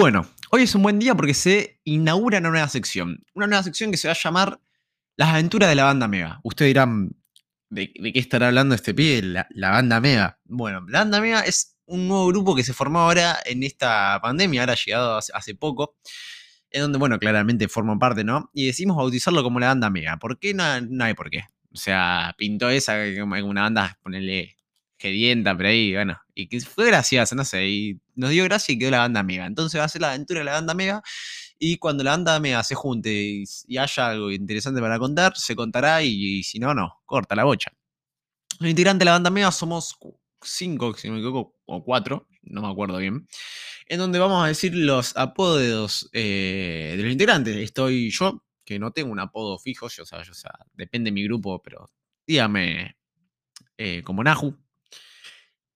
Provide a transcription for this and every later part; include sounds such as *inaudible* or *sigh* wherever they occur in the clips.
Bueno, hoy es un buen día porque se inaugura una nueva sección. Una nueva sección que se va a llamar Las aventuras de la banda Mega. Ustedes dirán, ¿de, qué estará hablando este pibe? La, banda Mega. Bueno, la banda Mega es un nuevo grupo que se formó ahora en esta pandemia, ahora ha llegado hace, poco, en donde, bueno, claramente forma parte, ¿no? Y decidimos bautizarlo como la banda Mega. ¿Por qué? No, no hay por qué. O sea, pintó esa como una banda, ponerle dienta pero ahí, bueno, y que fue gracioso, no sé, y nos dio gracia y quedó la banda Mega. Entonces va a ser la aventura de la banda Mega, y cuando la banda Mega se junte y, haya algo interesante para contar, se contará, y, si no, no, corta la bocha. Los integrantes de la banda Mega somos cinco, si no me equivoco, o cuatro, no me acuerdo bien, en donde vamos a decir los apodos eh, de los integrantes. Estoy yo, que no tengo un apodo fijo, yo, o sea, yo, depende de mi grupo, pero dígame eh, como Nahu,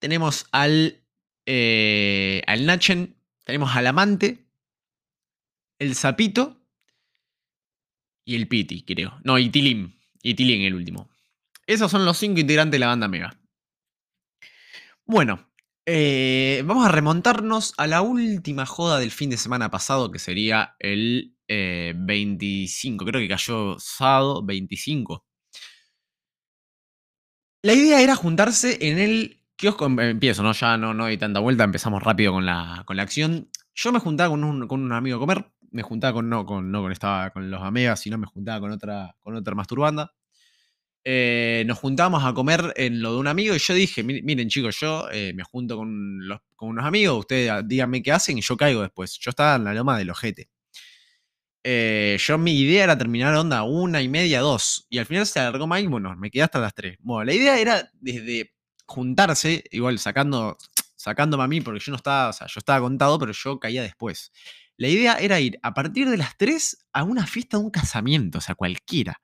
tenemos al, eh, al Nachen, tenemos al Amante, el Zapito y el Piti, creo. No, y Tilim. Y Tilim el último. Esos son los cinco integrantes de la banda Mega. Bueno, eh, vamos a remontarnos a la última joda del fin de semana pasado, que sería el 25. Eh, creo que cayó sábado 25. La idea era juntarse en el Kiosco, em, empiezo, ¿no? Ya no, no hay tanta vuelta, empezamos rápido con la, con la acción. Yo me juntaba con un, con un amigo a comer, me juntaba con, no con, no con, estaba con los amegas, sino me juntaba con otra, con otra masturbanda. Eh, nos juntamos a comer en lo de un amigo y yo dije, miren chicos, yo eh, me junto con, los, con unos amigos, ustedes díganme qué hacen y yo caigo después. Yo estaba en la loma del ojete. Eh, yo mi idea era terminar onda una y media, dos. Y al final se alargó más y bueno, me quedé hasta las tres. Bueno, la idea era desde juntarse, igual sacando, sacándome a mí, porque yo no estaba, o sea, yo estaba contado, pero yo caía después. La idea era ir a partir de las 3 a una fiesta de un casamiento, o sea, cualquiera.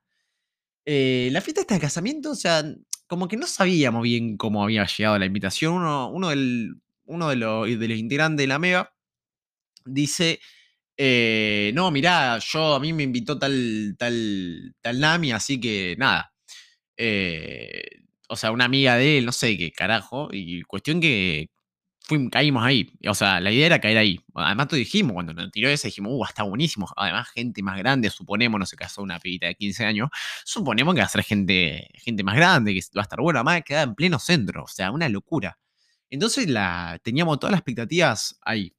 Eh, la fiesta de casamiento, o sea, como que no sabíamos bien cómo había llegado la invitación. Uno, uno, del, uno de, los, de los integrantes de la MEGA dice, eh, no, mirá, yo a mí me invitó tal, tal, tal Nami, así que nada. Eh, o sea, una amiga de él, no sé qué carajo, y cuestión que caímos ahí. O sea, la idea era caer ahí. Además, tú dijimos, cuando nos tiró ese, dijimos, uh, está buenísimo. Además, gente más grande, suponemos, no se casó una pibita de 15 años, suponemos que va a ser gente, gente más grande, que va a estar bueno. Además, queda en pleno centro, o sea, una locura. Entonces, la, teníamos todas las expectativas ahí.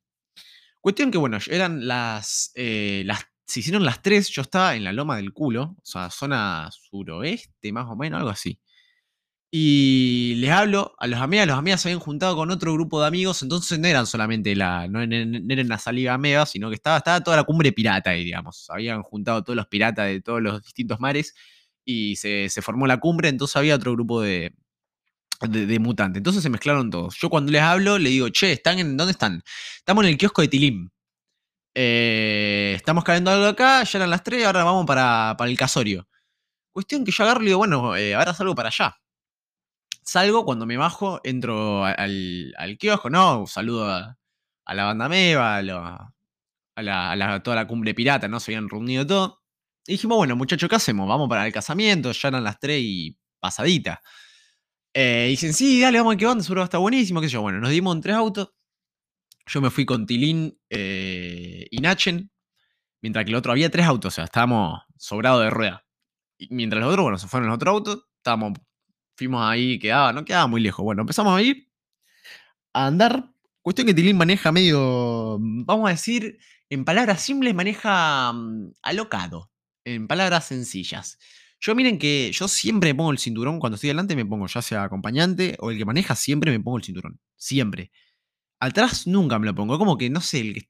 Cuestión que, bueno, eran las, eh, las se hicieron las tres, yo estaba en la loma del culo, o sea, zona suroeste, más o menos, algo así. Y les hablo a los amigas, los amigas se habían juntado con otro grupo de amigos, entonces no eran solamente la, no, era una salida amiga, sino que estaba, estaba toda la cumbre pirata ahí, digamos. Habían juntado todos los piratas de todos los distintos mares y se, formó la cumbre, entonces había otro grupo de, de, mutantes. Entonces se mezclaron todos. Yo cuando les hablo, le digo, che, ¿están en, ¿dónde están? Estamos en el kiosco de Tilim. Eh, estamos cayendo algo acá, ya eran las 3, ahora vamos para, el casorio. Cuestión que yo agarro y digo, bueno, eh, ahora salgo para allá. Salgo, cuando me bajo, entro al, al kiosco, ¿no? Saludo a, la banda Meva, a, la, toda la cumbre pirata, ¿no? Se habían reunido todo. Y dijimos, bueno, muchachos, ¿qué hacemos? Vamos para el casamiento, ya eran las 3 y pasadita. Eh, dicen, sí, dale, vamos a que banda, seguro está buenísimo, qué yo. Bueno, nos dimos en tres autos. Yo me fui con Tilín eh, y Nachen, mientras que el otro había tres autos, o sea, estábamos sobrados de rueda. Mientras los otros, bueno, se fueron los otros autos, estábamos fuimos ahí, quedaba, no quedaba muy lejos. Bueno, empezamos a ir a andar. Cuestión que Tilín maneja medio, vamos a decir, en palabras simples, maneja mm, alocado. En palabras sencillas. Yo miren que yo siempre me pongo el cinturón, cuando estoy delante me pongo, ya sea acompañante o el que maneja, siempre me pongo el cinturón. Siempre. Atrás nunca me lo pongo. Como que, no sé, el que,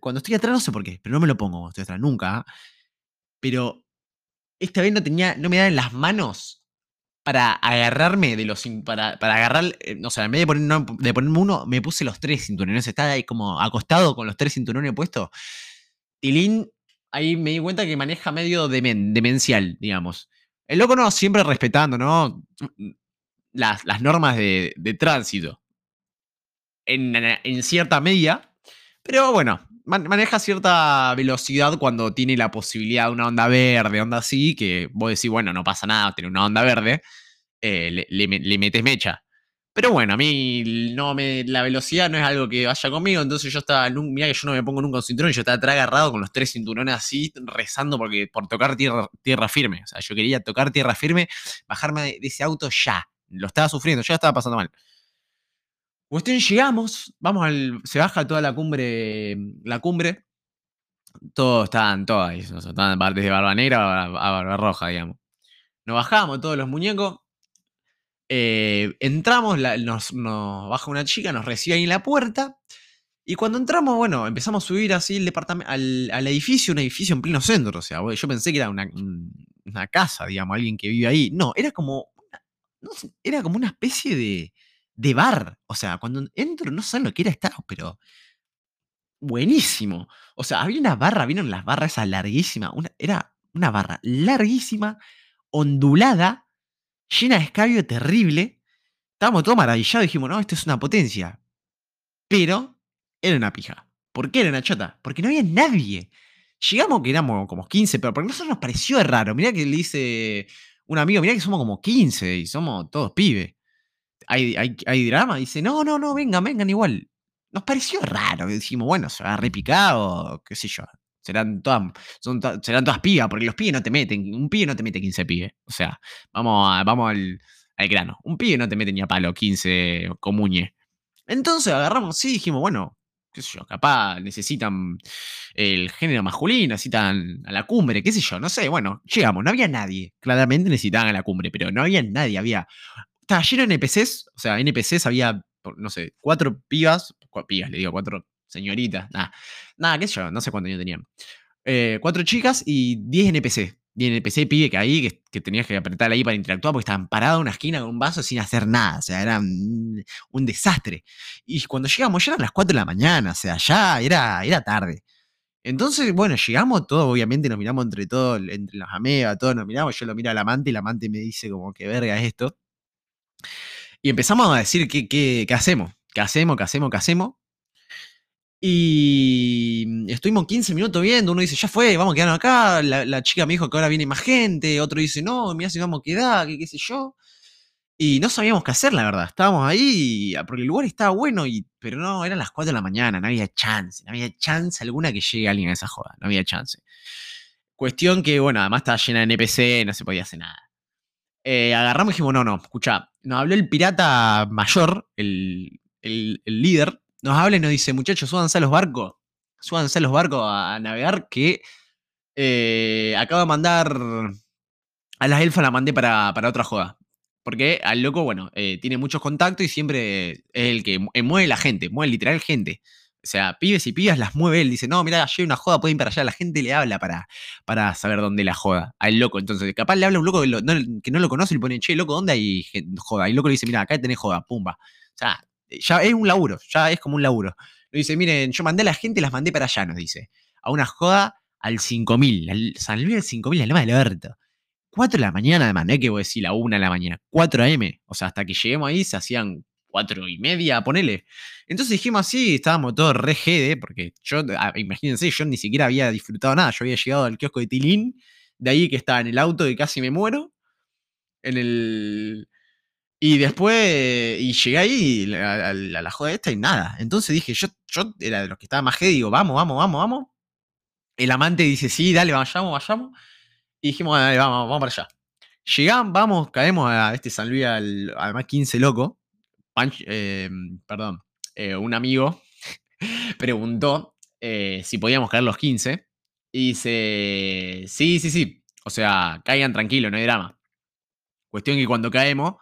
cuando estoy atrás no sé por qué, pero no me lo pongo cuando estoy atrás, nunca. Pero esta vez no tenía, no me daban las manos para agarrarme de los. Para, para agarrar. Eh, no sé, en vez de, poner, de ponerme uno, me puse los tres cinturones. Estaba ahí como acostado con los tres cinturones puestos. Tilín, ahí me di cuenta que maneja medio demencial, digamos. El loco no, siempre respetando, ¿no? Las, las normas de, de tránsito. En, en, cierta medida. Pero bueno, maneja cierta velocidad cuando tiene la posibilidad de una onda verde, onda así, que vos decís, bueno, no pasa nada, tiene una onda verde, eh, le, metes mecha. Pero bueno, a mí no me, la velocidad no es algo que vaya conmigo, entonces yo estaba, mira que yo no me pongo nunca un cinturón, yo estaba agarrado con los tres cinturones así, rezando porque, por tocar tierra, tierra firme. O sea, yo quería tocar tierra firme, bajarme de, ese auto ya. Lo estaba sufriendo, ya estaba pasando mal. Cuestión, llegamos, vamos al, se baja toda la cumbre, la cumbre, todos estaban, todos ahí, estaban desde Barba Negra a Barba Roja, digamos. Nos bajamos todos los muñecos, eh, entramos, nos, baja una chica, nos recibe ahí en la puerta. Y cuando entramos, bueno, empezamos a subir así el departamento, al, edificio, un edificio en pleno centro. O sea, yo pensé que era una, casa, digamos, alguien que vive ahí. No, era como. era como una especie de, de bar. O sea, cuando entro, no sé lo que era estar, pero. Buenísimo. O sea, había una barra, vieron las barras esa larguísima. era una barra larguísima, ondulada, llena de escabio terrible. Estábamos todos maravillados dijimos, no, esto es una potencia. Pero era una pija. ¿Por qué era una chota? Porque no había nadie. Llegamos que éramos como 15, pero porque nosotros nos pareció raro. Mirá que le dice un amigo, mirá que somos como 15 y somos todos pibes. ¿Hay, hay, drama? dice, no, no, no, vengan, vengan igual. Nos pareció raro. Dijimos, bueno, se va a repicar o qué sé yo. Serán todas, son serán todas pibas, porque los pibes no te meten. Un pibe no te mete 15 pibes. O sea, vamos, vamos al, grano. Un pibe no te mete ni a palo 15 comuñe. Entonces agarramos, sí, dijimos, bueno, qué sé yo, capaz necesitan el género masculino, necesitan a la cumbre, qué sé yo, no sé, bueno, llegamos, no había nadie. Claramente necesitaban a la cumbre, pero no había nadie, había. Estaba lleno de NPCs, o sea, NPCs había, no sé, cuatro pibas, pibas, le digo, cuatro señorita, nada, nada, qué sé yo, no sé cuántos años tenían. Eh, cuatro chicas y 10 NPC. 10 NPC pibe que ahí, que, tenías que apretar ahí para interactuar porque estaban parados en una esquina con un vaso sin hacer nada. O sea, era un, desastre. Y cuando llegamos ya eran las 4 de la mañana, o sea, ya era, era tarde. Entonces, bueno, llegamos todos, obviamente nos miramos entre todos, entre las amigas, todos nos miramos, yo lo miro al amante y la amante me dice como que verga es esto. Y empezamos a decir qué, qué, qué hacemos, qué hacemos, qué hacemos, qué hacemos. Y estuvimos 15 minutos viendo, uno dice, ya fue, vamos a quedarnos acá, la, chica me dijo que ahora viene más gente, otro dice, no, mira si vamos a quedar, qué, qué sé yo. Y no sabíamos qué hacer, la verdad. Estábamos ahí, ah, porque el lugar estaba bueno, y, pero no, eran las 4 de la mañana, no había chance, no había chance alguna que llegue alguien a esa joda, no había chance. Cuestión que, bueno, además estaba llena de NPC, no se podía hacer nada. Eh, agarramos y dijimos, no, no, escucha, nos habló el pirata mayor, el, el líder, nos habla y nos dice, muchachos, súbanse a los barcos, súbanse a los barcos a, navegar, que eh, acabo de mandar a las elfas, la mandé para, otra joda. Porque al loco, bueno, eh, tiene muchos contactos y siempre es el que eh, mueve la gente, mueve literal gente. O sea, pibes y pibas las mueve él. Dice, no, mira, hay una joda, pueden ir para allá. La gente le habla para, para saber dónde la joda. Al loco. Entonces, capaz le habla un loco que, no, lo conoce y le pone, che, loco, ¿dónde hay joda? Y el loco le dice, mira, acá tenés joda, pumba. O sea, ya es un laburo, ya es como un laburo. Nos dice, miren, yo mandé a la gente, las mandé para allá, nos dice. A una joda al 5000, al San Luis del 5000, al lema del Alberto. 4 de la mañana, además, no hay que voy a decir la 1 de la mañana, 4 AM. O sea, hasta que lleguemos ahí se hacían 4 y media, ponele. Entonces dijimos así, estábamos todos re jede, porque yo, ah, imagínense, yo ni siquiera había disfrutado nada. Yo había llegado al kiosco de Tilín, de ahí que estaba en el auto y casi me muero. En el, y después, y llegué ahí a, la joda esta y nada. Entonces dije, yo, yo era de los que estaba más y digo, vamos, vamos, vamos, vamos. El amante dice, sí, dale, vayamos, vayamos. Y dijimos, dale, vamos, vamos para allá. Llegamos, vamos, caemos a este San Luis, al, además 15 loco. Eh, perdón, eh, un amigo *laughs* preguntó eh, si podíamos caer los 15. Y dice, sí, sí, sí. O sea, caigan tranquilo, no hay drama. Cuestión que cuando caemos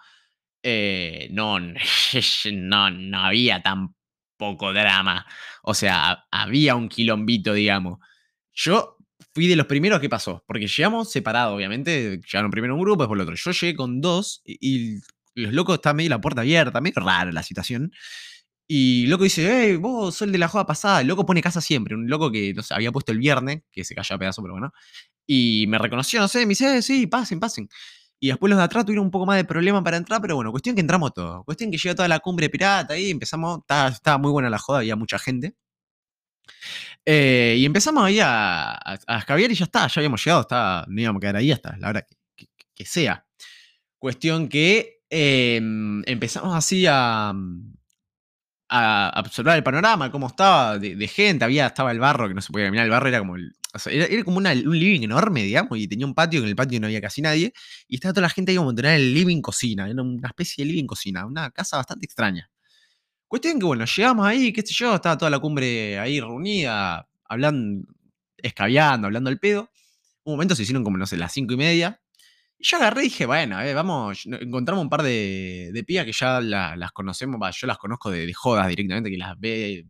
eh, no, *laughs* no, no había tan poco drama. O sea, había un quilombito, digamos. Yo fui de los primeros que pasó, porque llegamos separados, obviamente. Llegaron primero un grupo, después el otro. Yo llegué con dos y, los locos estaban medio la puerta abierta, medio rara la situación. Y loco dice, hey, vos sos el de la joda pasada. El loco pone casa siempre. Un loco que no había puesto el viernes, que se cayó a pedazo, pero bueno. Y me reconoció, no sé, me dice, eh, sí, pasen, pasen. Y después los de atrás tuvieron un poco más de problema para entrar, pero bueno, cuestión que entramos todos. Cuestión que llega toda la cumbre pirata y empezamos, estaba, muy buena la joda, había mucha gente. Eh, y empezamos ahí a, a, y ya está, ya habíamos llegado, está, no íbamos a quedar ahí hasta la hora que, sea. Cuestión que em, empezamos así a, a observar el panorama, cómo estaba de, gente. Había, estaba el barro, que no se podía caminar. El barro era como era, como un living enorme, digamos, y tenía un patio, en el patio no había casi nadie. Y estaba toda la gente ahí como tener el living cocina. Era una especie de living cocina, una casa bastante extraña. Cuestión que, bueno, llegamos ahí, qué sé yo, estaba toda la cumbre ahí reunida, hablando, escabeando, hablando al pedo. Un momento se hicieron como, no sé, las cinco y media. Yo agarré y dije, bueno, vamos, encontramos un par de, pías que ya las conocemos, yo las conozco de, jodas directamente, que las ve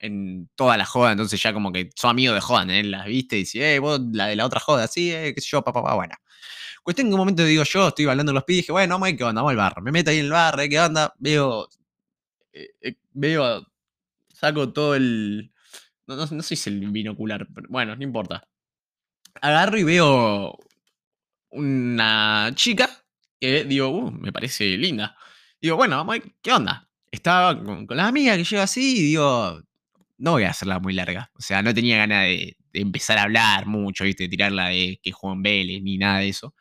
en toda la joda, entonces ya como que son amigos de joda, ¿eh? las viste y dice, eh, vos la de la otra joda, sí, eh, qué sé yo, papá, papá, bueno. Cuestión en un momento digo yo, estoy hablando con los pibes y dije, bueno, vamos a qué onda, vamos al bar. Me meto ahí en el bar, ¿qué onda? Veo, eh, veo, saco todo el, no, no, no sé si es el binocular, pero bueno, no importa. Agarro y veo una chica que digo, uh, me parece linda. Digo, bueno, ¿qué onda? Estaba con, la amiga que llega así y digo, no voy a hacerla muy larga. O sea, no tenía ganas de, empezar a hablar mucho, ¿viste? Tirarla de que Juan Vélez ni nada de eso.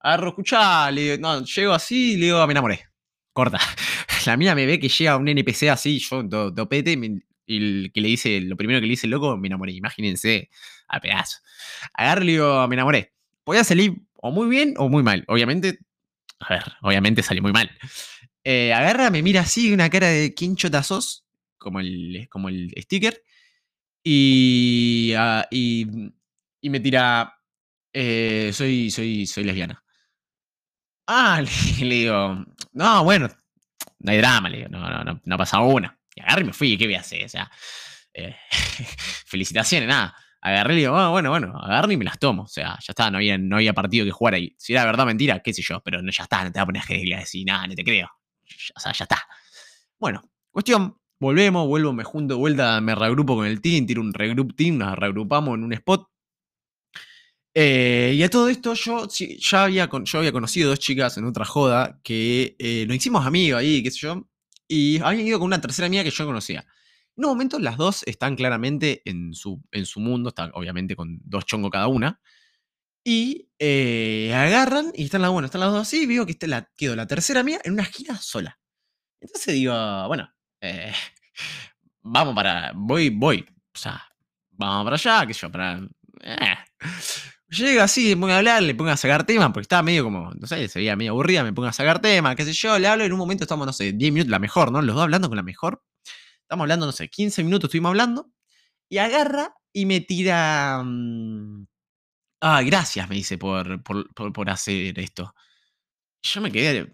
Agarro, escuchá, le digo, no, llego así y le digo, me enamoré. Corta. *laughs* La mía me ve que llega un NPC así, yo topete, y el que le dice, lo primero que le dice el loco, me enamoré. Imagínense, a pedazo. Agarro y le digo, me enamoré. Podía salir o muy bien o muy mal. Obviamente, a ver, obviamente salió muy mal. Eh, agarra, me mira así, una cara de ¿quién chota Como el, como el sticker. Y, ah, y, me tira, eh, soy, soy, soy lesbiana. Ah, *laughs* le, digo, no, bueno, no hay drama, le digo, no, no, no, no ha pasado una. Y agarré y me fui, ¿qué voy a hacer? O sea, eh, *laughs* felicitaciones, nada agarré y digo, ah, bueno, bueno, agarré y me las tomo. O sea, ya está, no había, no había partido que jugar ahí. Si era verdad mentira, qué sé yo, pero no, ya está, no te va a poner a decir, nada, no te creo. O sea, ya está. Bueno, cuestión, volvemos, vuelvo, me junto de vuelta, me reagrupo con el team, tiro un regroup team, nos reagrupamos en un spot. Eh, y a todo esto yo ya había, yo había conocido dos chicas en otra joda que eh, nos hicimos amigos ahí, qué sé yo, y habían ido con una tercera amiga que yo conocía. En un momento las dos están claramente en su, en su mundo, están obviamente con dos chongos cada una. Y eh, agarran y están las, bueno, están las dos así y veo que está la, quedó la tercera mía en una esquina sola. Entonces digo, bueno, eh, *laughs* vamos para, voy, voy, o sea, vamos para allá, qué sé yo, para... Eh. Llega así, me pongo a hablar, le pongo a sacar temas, porque estaba medio como, no sé, se veía medio aburrida, me pongo a sacar temas, qué sé yo, le hablo, en un momento estamos, no sé, 10 minutos, la mejor, ¿no? Los dos hablando con la mejor. Estamos hablando, no sé, 15 minutos estuvimos hablando. Y agarra y me tira. Mm, ah, gracias, me dice, por, por, hacer esto. Yo me quedé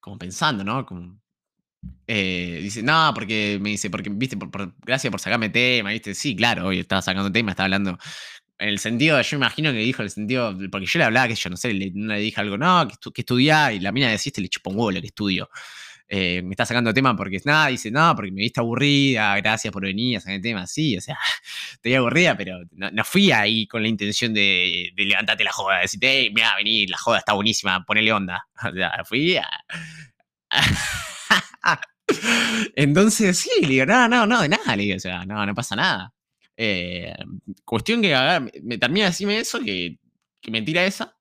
como pensando, ¿no? Como, eh, dice, no, porque me dice, porque, viste, por, gracias por sacarme tema, viste. Sí, claro, hoy estaba sacando tema, estaba hablando. En el sentido, yo imagino que dijo el sentido, porque yo le hablaba que yo no sé, le, le dije algo, no, que, estu estudiá, y la mina deciste, le chupó un huevo lo que estudio. Eh, me está sacando tema porque es nada, dice, no, porque me viste aburrida, gracias por venir a sacar tema, sí, o sea, *laughs* estoy aburrida, pero no, fui ahí con la intención de, levantarte la joda, de decirte, hey, mira, vení, la joda está buenísima, ponele onda. *laughs* O sea, fui a... *laughs* Entonces, sí, le digo, no, no, no, de nada, le digo, o sea, no, no pasa nada. Eh, cuestión que me termina de decirme eso, que mentira esa,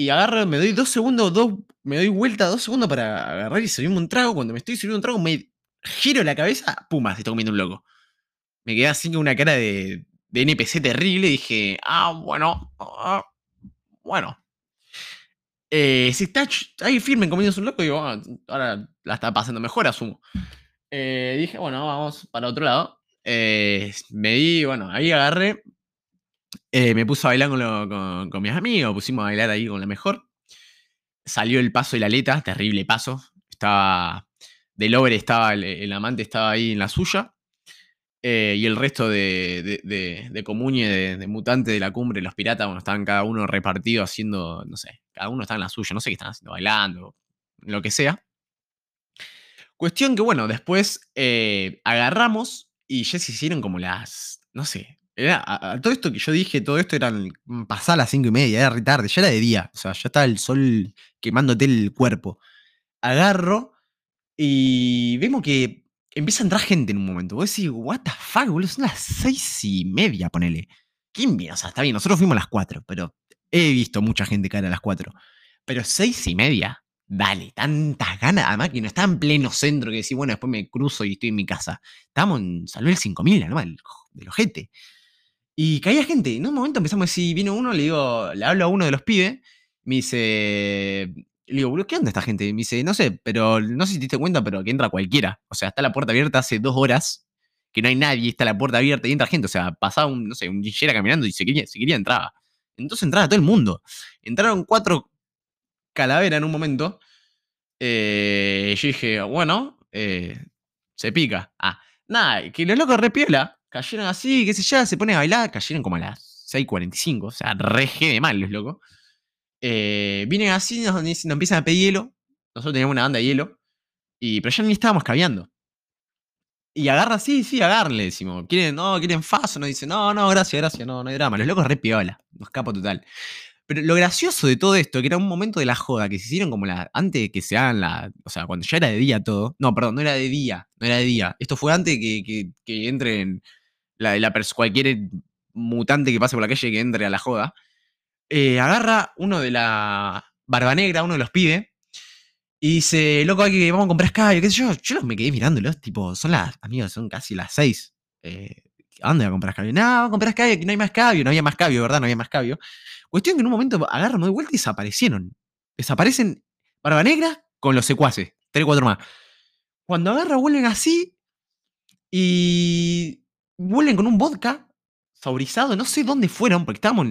y agarro, me doy dos segundos, dos, me doy vuelta dos segundos para agarrar y servirme un trago. Cuando me estoy sirviendo un trago, me giro la cabeza, puma, se está comiendo un loco. Me quedé así con una cara de, NPC terrible dije, ah, bueno, ah, bueno. Eh, si está ahí firme comiéndose un loco, digo, ah, ahora la está pasando mejor, asumo. Eh, dije, bueno, vamos para otro lado. Eh, me di, bueno, ahí agarré, eh, me puse a bailar con, mis amigos, pusimos a bailar ahí con la mejor. Salió el paso de la aleta, terrible paso. Estaba. Del over estaba, el, amante estaba ahí en la suya. Eh, y el resto de, de, de, comuñe, de, mutante de la cumbre, los piratas, bueno, estaban cada uno repartido haciendo, no sé, cada uno estaba en la suya, no sé qué estaban haciendo, bailando, lo que sea. Cuestión que, bueno, después eh, agarramos y ya se hicieron como las, no sé, a, todo esto que yo dije, todo esto eran mm, pasar las cinco y media, era tarde, ya era de día, o sea, ya estaba el sol quemándote el cuerpo. Agarro y vemos que empieza a entrar gente en un momento. Vos decís, what the fuck, boludo, son las seis y media, ponele. ¿Quién viene? O sea, está bien, nosotros fuimos a las cuatro, pero he visto mucha gente caer a las cuatro. Pero seis y media, dale, tantas ganas. Además que no estaba en pleno centro que decís, bueno, después me cruzo y estoy en mi casa. Estábamos en Salud el 5000, ¿no? Del, del ojete. Y caía gente. En un momento empezamos a decir, vino uno, le digo, le hablo a uno de los pibes, me dice, digo, ¿qué onda esta gente? Me dice, no sé, pero no sé si te diste cuenta, pero que entra cualquiera. O sea, está la puerta abierta hace dos horas, que no hay nadie, está la puerta abierta y entra gente. O sea, pasaba un, no sé, un caminando y se quería, se quería entraba. Entonces entraba todo el mundo. Entraron cuatro calaveras en un momento. Eh, yo dije, bueno, eh, se pica. Ah, nada, que los locos repiola. Cayeron así, qué sé yo, se pone a bailar. Cayeron como a las 6.45. O sea, re de mal los locos. Eh, vienen así, nos, nos, empiezan a pedir hielo. Nosotros teníamos una banda de hielo. Y, pero ya ni estábamos caviando. Y agarra, sí, sí, agarle, decimos. ¿Quieren, no, quieren faso? Nos dice, no, no, gracias, gracias, no, no hay drama. Los locos re piola. Nos capo total. Pero lo gracioso de todo esto, que era un momento de la joda, que se hicieron como la. Antes de que se hagan la. O sea, cuando ya era de día todo. No, perdón, no era de día. No era de día. Esto fue antes que, que entren la, cualquier mutante que pase por la calle que entre a la joda. Eh, agarra uno de la barba negra, uno de los pibes, y dice, loco, hay vamos a comprar escabio, qué sé yo. Yo me quedé mirándolos, tipo, son las, amigos, son casi las seis. Eh, ¿A dónde va a comprar escabio? No, vamos a comprar escabio, que no hay más escabio, no había más escabio, ¿verdad? No había más escabio. Cuestión que en un momento agarran de vuelta y desaparecieron. Desaparecen Barba Negra con los secuaces, tres cuatro más. Cuando agarra, vuelven así y vuelven con un vodka saborizado, no sé dónde fueron, porque estábamos,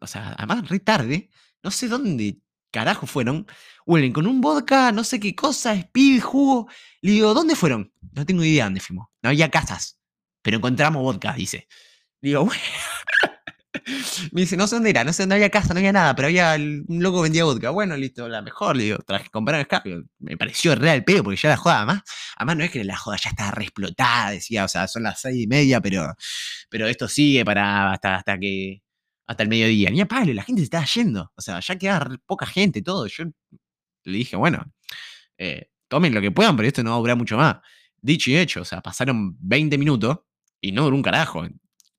o sea, además re tarde, no sé dónde carajo fueron, vuelven con un vodka, no sé qué cosa, speed, jugo. Le digo, ¿dónde fueron? No tengo idea dónde fuimos. No había casas, pero encontramos vodka, dice. Digo, *laughs* bueno. *laughs* Me dice, no sé dónde era, no sé dónde había casa, no había nada, pero había un loco vendía vodka. Bueno, listo, la mejor, le digo, traje comprar escabio. Me pareció real pedo, porque ya la joda, además, además no es que la joda ya está re explotada, decía, o sea, son las seis y media, pero, pero esto sigue para hasta, hasta que hasta el mediodía. Ni a Pablo, la gente se estaba yendo. O sea, ya queda poca gente, todo. Yo le dije, bueno, eh, tomen lo que puedan, pero esto no va a durar mucho más. Dicho y hecho, o sea, pasaron 20 minutos y no duró un carajo.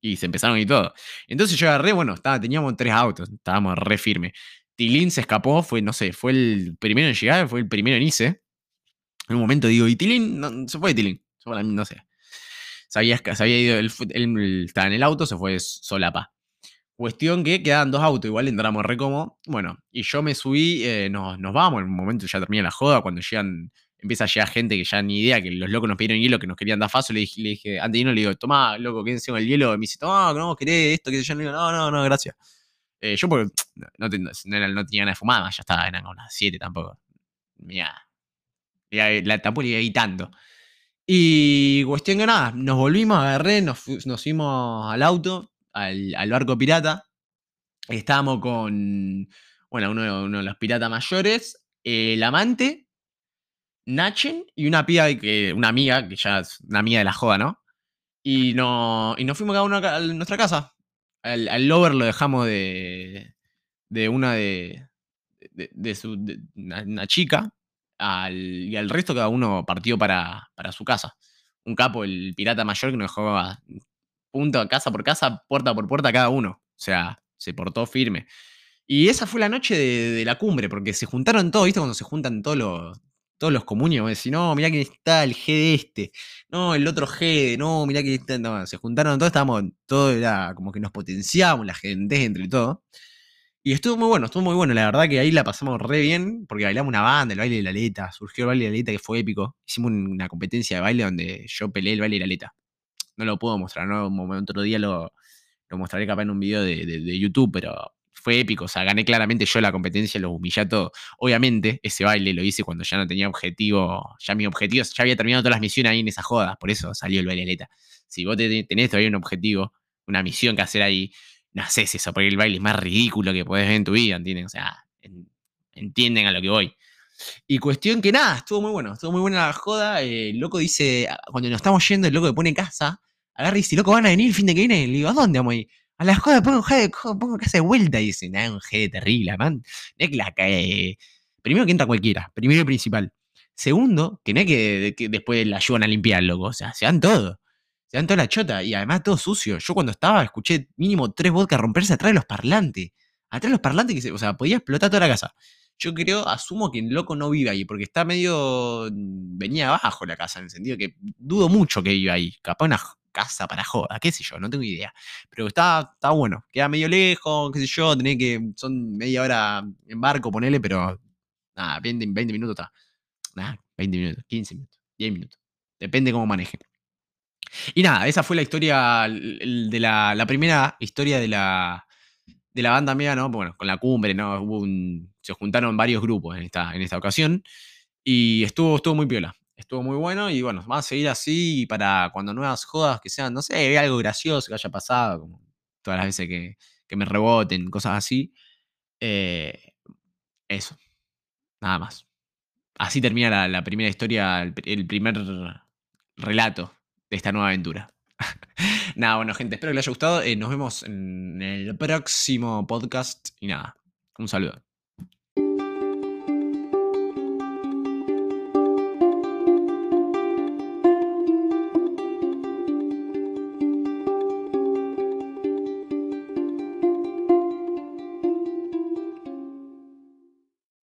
Y se empezaron y todo. Entonces yo agarré, bueno, estaba, teníamos tres autos, estábamos re firmes. Tilín se escapó, fue, no sé, fue el primero en llegar, fue el primero en irse. En un momento digo, y Tilín, se fue Tilín, no sé. Se había, ido, él, estaba en el auto, se fue solapa. Cuestión que quedaban dos autos, igual entramos re como. Bueno, y yo me subí, eh, nos, nos vamos, en un momento ya termina la joda, cuando llegan empieza a llegar gente que ya ni idea, que los locos nos pidieron hielo, que nos querían dar faso, le dije, le dije antes de irnos, le digo, toma, loco, quédense con el hielo, y me dice, toma, no, querés esto, que yo, le digo, no, no, no, gracias. Eh, yo porque *tsk* no, no, tenía nada de fumada, ya estaba, eran unas 7 tampoco. Mira, la, tampoco le iba tanto. Y cuestión que nada, nos volvimos, agarré, nos, nos fuimos al auto, al, al barco pirata. Estábamos con, bueno, uno, uno de los piratas mayores, el amante Nachen y una piba, que, una amiga, que ya es una amiga de la joda, ¿no? Y, no, y nos fuimos cada uno a nuestra casa. Al, lover lo dejamos de, de una de, de, su, una, chica al, y al resto cada uno partió para, para su casa. Un capo, el pirata mayor que nos dejó a punto, casa por casa, puerta por puerta cada uno. O sea, se portó firme. Y esa fue la noche de, de, la cumbre, porque se juntaron todos, ¿viste? Cuando se juntan todos los, todos los comunes, vos decís, no, mirá que está el G de este, no, el otro G, no, mirá que está, se juntaron todos, estábamos, todo era como que nos potenciábamos la gente entre todo. Y estuvo muy bueno, estuvo muy bueno, la verdad que ahí la pasamos re bien, porque bailamos una banda, el baile de la aleta, surgió el baile de la aleta que fue épico. Hicimos una competencia de baile donde yo peleé el baile de la aleta. No lo puedo mostrar, ¿no? Otro día lo, lo mostraré capaz en un video de, de YouTube, pero fue épico, o sea, gané claramente yo la competencia, lo humillé a todo. Obviamente, ese baile lo hice cuando ya no tenía objetivo, ya mi objetivo, ya había terminado todas las misiones ahí en esa joda, por eso salió el baile aleta. Si vos tenés todavía un objetivo, una misión que hacer ahí, no haces eso, porque el baile es más ridículo que podés ver en tu vida, ¿entienden? O sea, entienden a lo que voy. Y cuestión que nada, estuvo muy bueno, estuvo muy buena la joda. el loco dice, cuando nos estamos yendo, el loco que pone casa, agarra y dice, loco, van a venir el fin de que viene. Le digo, ¿a dónde vamos a ir? A la joda pongo, pongo casa de vuelta y dicen, ah, un G terrible, man. No es que la cae. Primero que entra cualquiera, primero y principal. Segundo, que no es que, después la ayudan a limpiar, loco. O sea, se dan todo. Se dan toda la chota. Y además todo sucio. Yo cuando estaba escuché mínimo tres vodkas romperse atrás de los parlantes. Atrás de los parlantes, que o sea, podía explotar toda la casa. Yo creo, asumo que el loco no vive ahí, porque está medio. venía abajo la casa, en el sentido que dudo mucho que viva ahí. Capaz una casa para joda, qué sé yo, no tengo idea. Pero está, está bueno, queda medio lejos, qué sé yo, tenés que. son media hora en barco, ponele, pero. Nada, 20, 20 minutos está. Nada, 20 minutos, 15 minutos, 10 minutos. Depende cómo maneje. Y nada, esa fue la historia de la, la primera historia de la, de la banda mía, ¿no? Bueno, con la cumbre, ¿no? Hubo un, se juntaron varios grupos en esta, en esta ocasión y estuvo, estuvo muy piola. Estuvo muy bueno y bueno, vamos a seguir así para cuando nuevas jodas que sean, no sé, algo gracioso que haya pasado, como todas las veces que, que me reboten, cosas así. Eh, eso, nada más. Así termina la, primera historia, el primer relato de esta nueva aventura. *laughs* nada, bueno, gente, espero que les haya gustado. Eh, nos vemos en el próximo podcast. Y nada, un saludo.